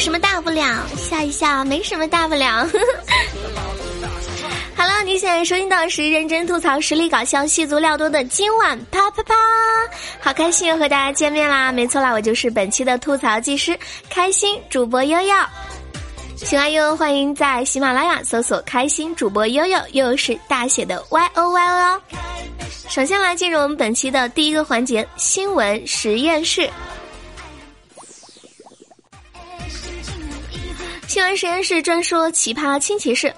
什么大不了，笑一笑，没什么大不了。好了，你现在收听到是认真吐槽、实力搞笑、戏足料多的今晚啪啪啪，好开心又和大家见面啦！没错啦，我就是本期的吐槽技师，开心主播悠悠。喜欢悠悠，欢迎在喜马拉雅搜索“开心主播悠悠”，悠悠是大写的 Y O Y O。首先来进入我们本期的第一个环节——新闻实验室。新闻实验室专说奇葩亲奇事。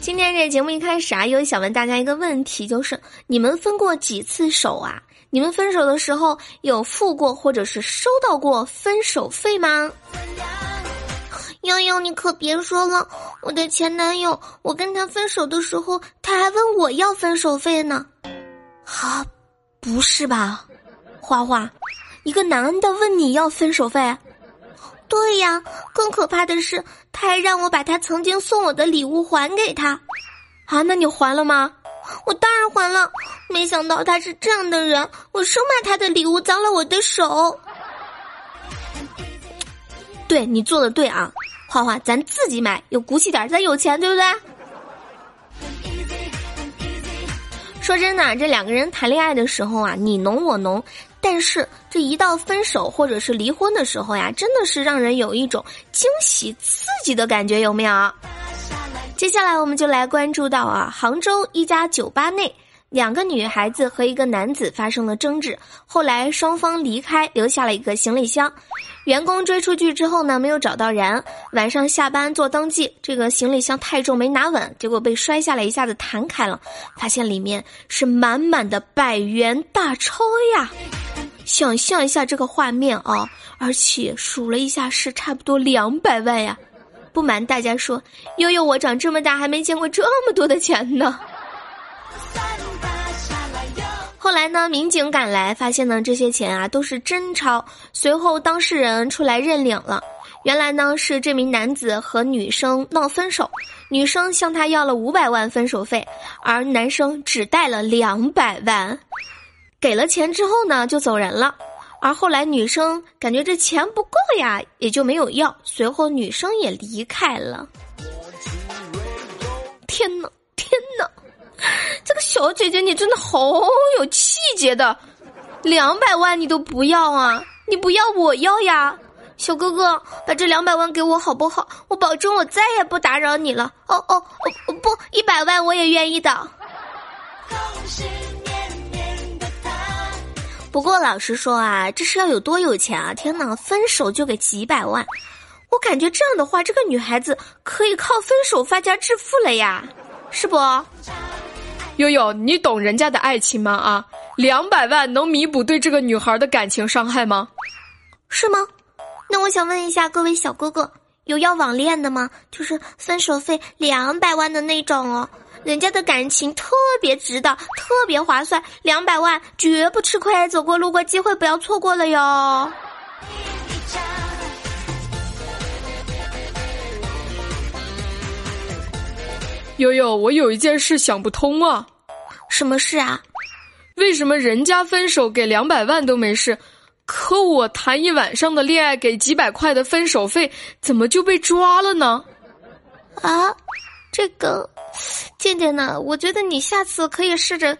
今天这节目一开始啊，又想问大家一个问题，就是你们分过几次手啊？你们分手的时候有付过或者是收到过分手费吗？悠悠，你可别说了，我的前男友，我跟他分手的时候，他还问我要分手费呢。啊，不是吧，花花，一个男的问你要分手费？对呀，更可怕的是，他还让我把他曾经送我的礼物还给他。啊，那你还了吗？我当然还了。没想到他是这样的人，我生怕他的礼物脏了我的手。对你做的对啊，花花，咱自己买，有骨气点，咱有钱，对不对？说真的，这两个人谈恋爱的时候啊，你侬我侬。但是这一到分手或者是离婚的时候呀，真的是让人有一种惊喜刺激的感觉，有没有？接下来我们就来关注到啊，杭州一家酒吧内，两个女孩子和一个男子发生了争执，后来双方离开，留下了一个行李箱。员工追出去之后呢，没有找到人，晚上下班做登记，这个行李箱太重没拿稳，结果被摔下来，一下子弹开了，发现里面是满满的百元大钞呀。想象一下这个画面啊，而且数了一下是差不多两百万呀！不瞒大家说，悠悠我长这么大还没见过这么多的钱呢。后来呢，民警赶来发现呢，这些钱啊都是真钞。随后当事人出来认领了，原来呢是这名男子和女生闹分手，女生向他要了五百万分手费，而男生只带了两百万。给了钱之后呢，就走人了。而后来女生感觉这钱不够呀，也就没有要。随后女生也离开了。天哪，天哪！这个小姐姐你真的好有气节的，两百万你都不要啊？你不要我要呀？小哥哥，把这两百万给我好不好？我保证我再也不打扰你了。哦哦哦不，一百万我也愿意的。恭喜不过老实说啊，这是要有多有钱啊！天哪，分手就给几百万，我感觉这样的话，这个女孩子可以靠分手发家致富了呀，是不？悠悠，你懂人家的爱情吗？啊，两百万能弥补对这个女孩的感情伤害吗？是吗？那我想问一下各位小哥哥，有要网恋的吗？就是分手费两百万的那种哦。人家的感情特别值的，特别划算，两百万绝不吃亏，走过路过机会不要错过了哟。悠悠，我有一件事想不通啊。什么事啊？为什么人家分手给两百万都没事，可我谈一晚上的恋爱给几百块的分手费，怎么就被抓了呢？啊？这个，渐渐呢，我觉得你下次可以试着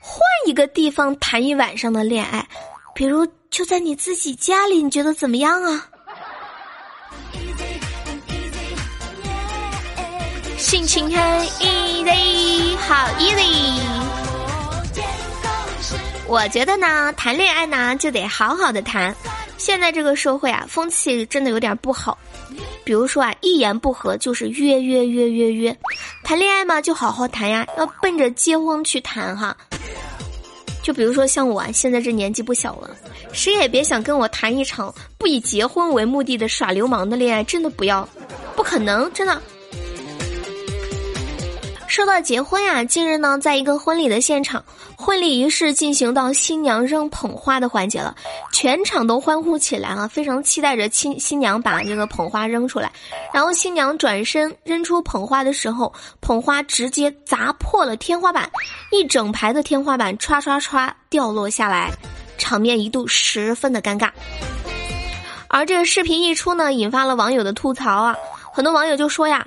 换一个地方谈一晚上的恋爱，比如就在你自己家里，你觉得怎么样啊？心情很 easy，好 easy。我觉得呢，谈恋爱呢就得好好的谈。现在这个社会啊，风气真的有点不好。比如说啊，一言不合就是约约约约约，谈恋爱嘛就好好谈呀，要奔着结婚去谈哈。就比如说像我啊，现在这年纪不小了，谁也别想跟我谈一场不以结婚为目的的耍流氓的恋爱，真的不要，不可能，真的。说到结婚呀，近日呢，在一个婚礼的现场，婚礼仪式进行到新娘扔捧花的环节了，全场都欢呼起来啊，非常期待着新新娘把这个捧花扔出来。然后新娘转身扔出捧花的时候，捧花直接砸破了天花板，一整排的天花板唰唰唰掉落下来，场面一度十分的尴尬。而这个视频一出呢，引发了网友的吐槽啊。很多网友就说呀：“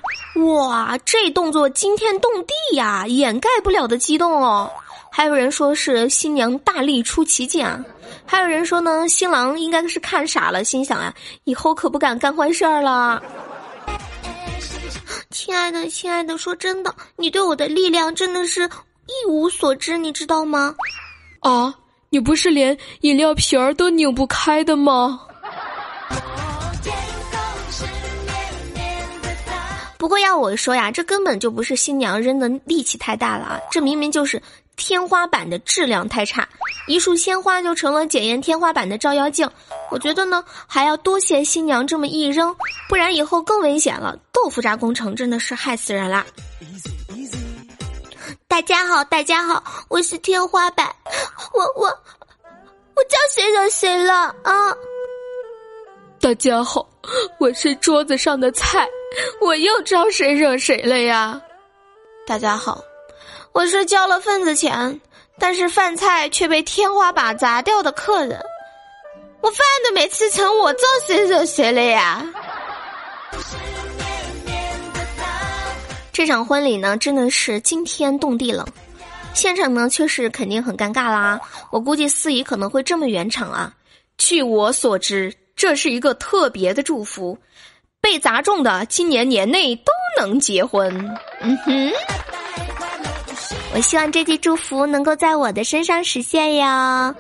哇，这动作惊天动地呀，掩盖不了的激动哦。”还有人说是新娘大力出奇迹啊，还有人说呢，新郎应该是看傻了，心想啊，以后可不敢干坏事儿了。亲爱的，亲爱的，说真的，你对我的力量真的是一无所知，你知道吗？啊，你不是连饮料瓶儿都拧不开的吗？不过要我说呀，这根本就不是新娘扔的力气太大了啊，这明明就是天花板的质量太差，一束鲜花就成了检验天花板的照妖镜。我觉得呢，还要多谢新娘这么一扔，不然以后更危险了。豆腐渣工程真的是害死人啦！大家好，大家好，我是天花板，我我我叫谁惹谁了啊？大家好，我是桌子上的菜。我又招谁惹谁了呀？大家好，我是交了份子钱，但是饭菜却被天花板砸掉的客人。我饭都没吃成，我招谁惹谁了呀？这场婚礼呢，真的是惊天动地了，现场呢确实肯定很尴尬啦。我估计司仪可能会这么圆场啊。据我所知，这是一个特别的祝福。被砸中的今年年内都能结婚。嗯哼，我希望这句祝福能够在我的身上实现呀。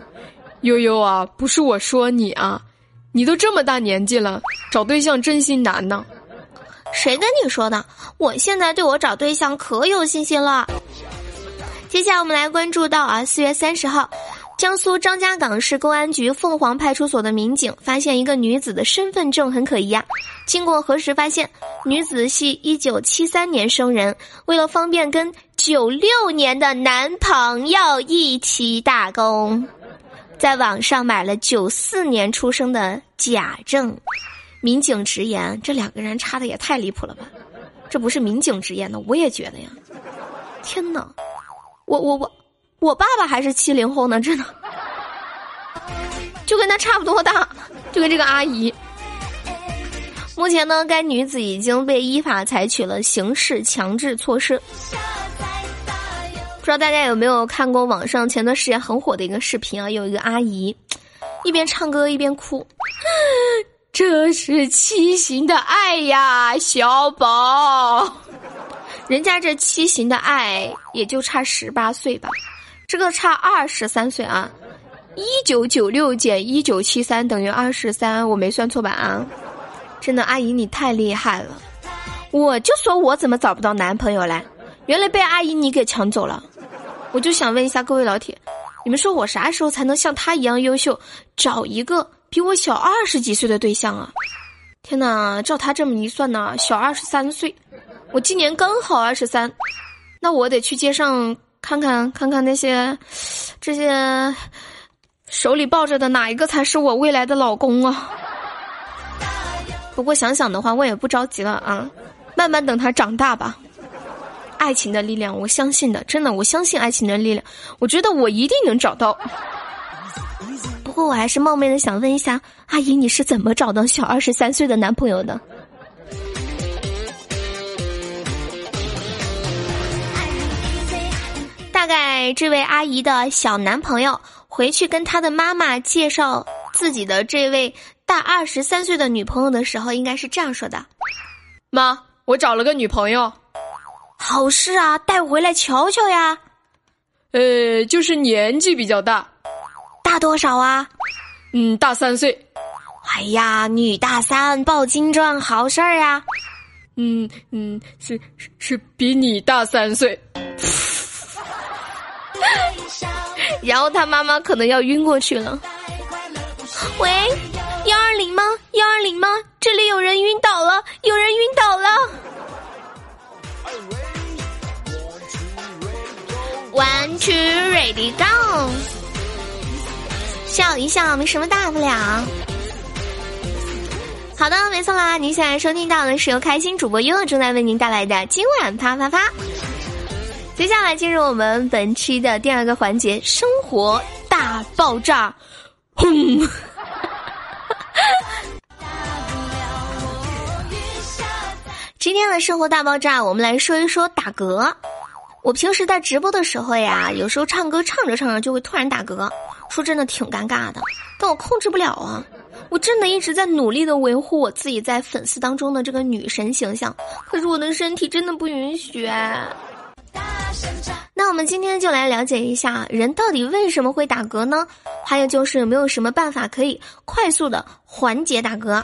悠悠啊，不是我说你啊，你都这么大年纪了，找对象真心难呢。谁跟你说的？我现在对我找对象可有信心了。接下来我们来关注到啊，四月三十号。江苏张家港市公安局凤凰派出所的民警发现一个女子的身份证很可疑啊！经过核实，发现女子系一九七三年生人，为了方便跟九六年的男朋友一起打工，在网上买了九四年出生的假证。民警直言，这两个人差的也太离谱了吧？这不是民警直言的，我也觉得呀！天哪，我我我。我爸爸还是七零后呢，真的，就跟他差不多大，就跟这个阿姨。目前呢，该女子已经被依法采取了刑事强制措施。不知道大家有没有看过网上前段时间很火的一个视频啊？有一个阿姨一边唱歌一边哭，这是畸形的爱呀，小宝。人家这畸形的爱也就差十八岁吧。这个差二十三岁啊！一九九六减一九七三等于二十三，我没算错吧啊？真的，阿姨你太厉害了！我就说我怎么找不到男朋友嘞？原来被阿姨你给抢走了。我就想问一下各位老铁，你们说我啥时候才能像她一样优秀，找一个比我小二十几岁的对象啊？天哪，照他这么一算呢，小二十三岁，我今年刚好二十三，那我得去街上。看看看看那些，这些手里抱着的哪一个才是我未来的老公啊？不过想想的话，我也不着急了啊，慢慢等他长大吧。爱情的力量，我相信的，真的，我相信爱情的力量。我觉得我一定能找到。不过我还是冒昧的想问一下，阿姨，你是怎么找到小二十三岁的男朋友的？大概这位阿姨的小男朋友回去跟他的妈妈介绍自己的这位大二十三岁的女朋友的时候，应该是这样说的：“妈，我找了个女朋友，好事啊，带回来瞧瞧呀。”呃，就是年纪比较大，大多少啊？嗯，大三岁。哎呀，女大三抱金砖，好事儿呀。嗯嗯，是是是比你大三岁。然后他妈妈可能要晕过去了。喂，幺二零吗？幺二零吗？这里有人晕倒了，有人晕倒了。One two ready go，笑一笑没什么大不了。好的，没错啦，您现在收听到的是由开心主播悠悠正在为您带来的今晚啪啪啪。接下来进入我们本期的第二个环节——生活大爆炸。轰！今天的生活大爆炸，我们来说一说打嗝。我平时在直播的时候呀，有时候唱歌唱着唱着就会突然打嗝，说真的挺尴尬的，但我控制不了啊。我真的一直在努力的维护我自己在粉丝当中的这个女神形象，可是我的身体真的不允许。那我们今天就来了解一下，人到底为什么会打嗝呢？还有就是有没有什么办法可以快速的缓解打嗝？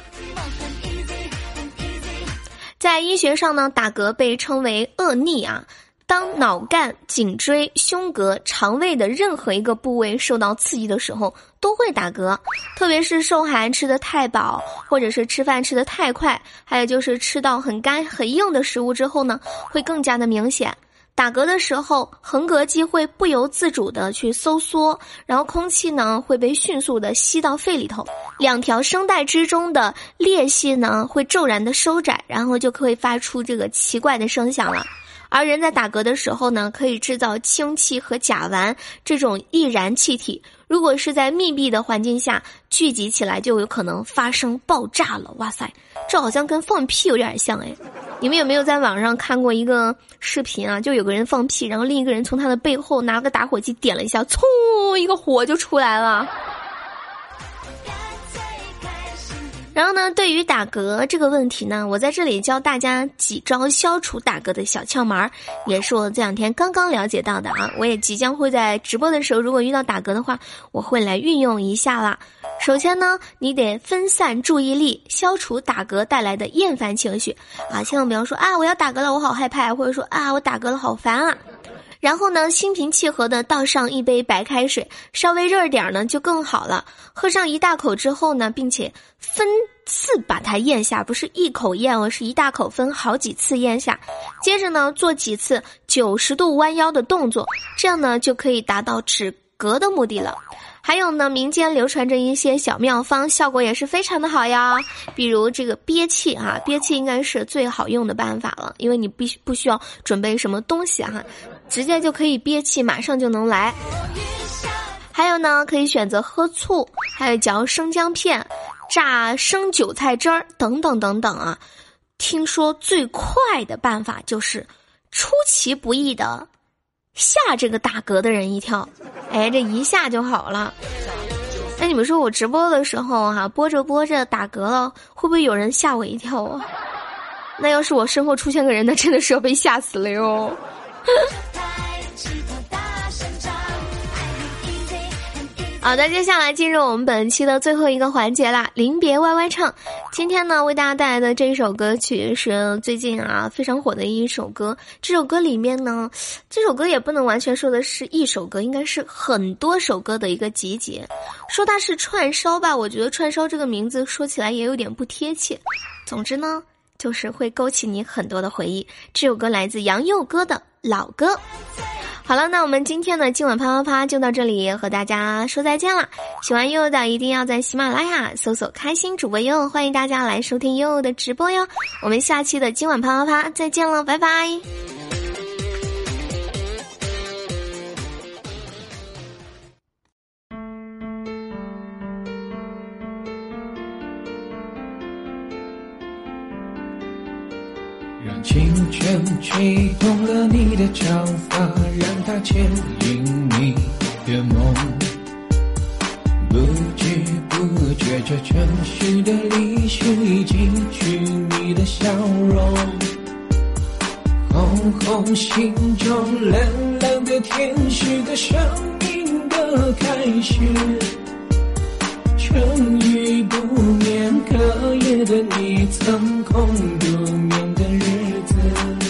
在医学上呢，打嗝被称为恶逆啊。当脑干、颈椎、胸膈、肠胃的任何一个部位受到刺激的时候，都会打嗝。特别是受寒吃的太饱，或者是吃饭吃的太快，还有就是吃到很干很硬的食物之后呢，会更加的明显。打嗝的时候，横膈肌会不由自主的去收缩，然后空气呢会被迅速的吸到肺里头，两条声带之中的裂隙呢会骤然的收窄，然后就可以发出这个奇怪的声响了。而人在打嗝的时候呢，可以制造氢气和甲烷这种易燃气体。如果是在密闭的环境下聚集起来，就有可能发生爆炸了。哇塞，这好像跟放屁有点像哎！你们有没有在网上看过一个视频啊？就有个人放屁，然后另一个人从他的背后拿个打火机点了一下，嗖，一个火就出来了。然后呢，对于打嗝这个问题呢，我在这里教大家几招消除打嗝的小窍门儿，也是我这两天刚刚了解到的啊。我也即将会在直播的时候，如果遇到打嗝的话，我会来运用一下啦。首先呢，你得分散注意力，消除打嗝带来的厌烦情绪啊，千万不要说啊我要打嗝了，我好害怕，或者说啊我打嗝了好烦啊。然后呢，心平气和的倒上一杯白开水，稍微热点儿呢就更好了。喝上一大口之后呢，并且分次把它咽下，不是一口咽而是一大口分好几次咽下。接着呢，做几次九十度弯腰的动作，这样呢就可以达到止嗝的目的了。还有呢，民间流传着一些小妙方，效果也是非常的好呀。比如这个憋气啊，憋气应该是最好用的办法了，因为你必须不需要准备什么东西哈，直接就可以憋气，马上就能来。还有呢，可以选择喝醋，还有嚼生姜片、榨生韭菜汁儿等等等等啊。听说最快的办法就是出其不意的。吓这个打嗝的人一跳，哎，这一下就好了。那你们说我直播的时候哈，播着播着打嗝了，会不会有人吓我一跳啊？那要是我身后出现个人，那真的是要被吓死了哟。好的，接下来进入我们本期的最后一个环节啦，临别 YY 唱。今天呢，为大家带来的这一首歌曲是最近啊非常火的一首歌。这首歌里面呢，这首歌也不能完全说的是一首歌，应该是很多首歌的一个集结。说它是串烧吧，我觉得串烧这个名字说起来也有点不贴切。总之呢，就是会勾起你很多的回忆。这首歌来自杨佑歌的老歌。好了，那我们今天的今晚啪啪啪就到这里，和大家说再见了。喜欢悠悠的，一定要在喜马拉雅搜索“开心主播悠悠”，欢迎大家来收听悠悠的直播哟。我们下期的今晚啪啪啪再见了，拜拜。让青春吹动了你的长发，让它牵引你的梦。不知不觉，这城市的历史已记取你的笑容。红红心中蓝蓝的天，是个生命的开始。春雨不眠，可夜的你曾空独眠的日。子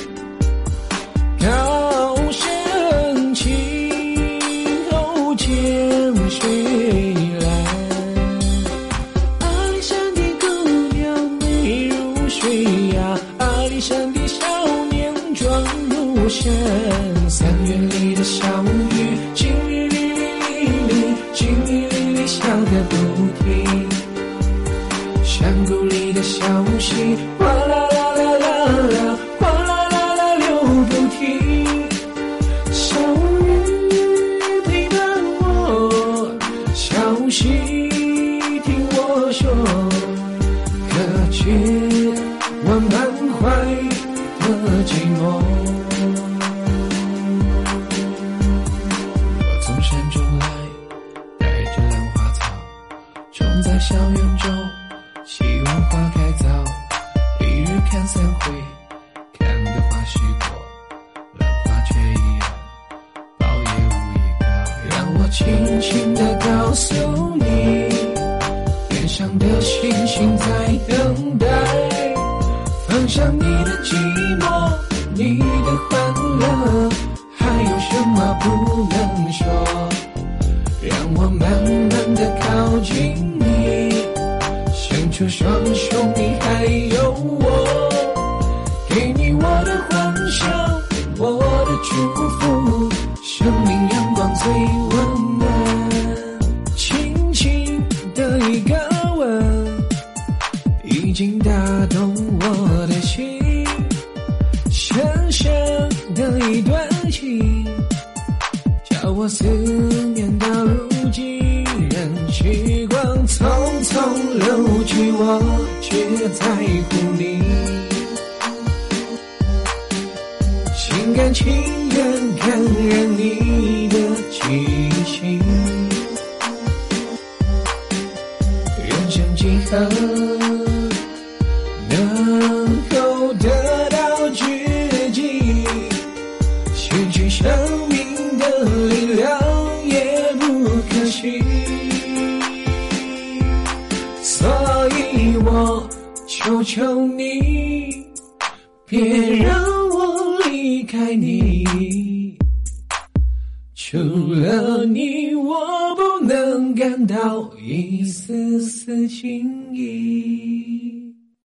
轻轻地告诉你，天上的星星在等待。放下你的寂寞，你的欢乐，还有什么不能说？让我慢慢地靠近你，伸出双手，你还有我，给你我的欢笑，我的祝福，生命阳光最温暖。轻轻的一个吻，已经打动我的心，深深的一段情。叫我思念到如今，任时光匆匆流去，我却在乎你。心甘情生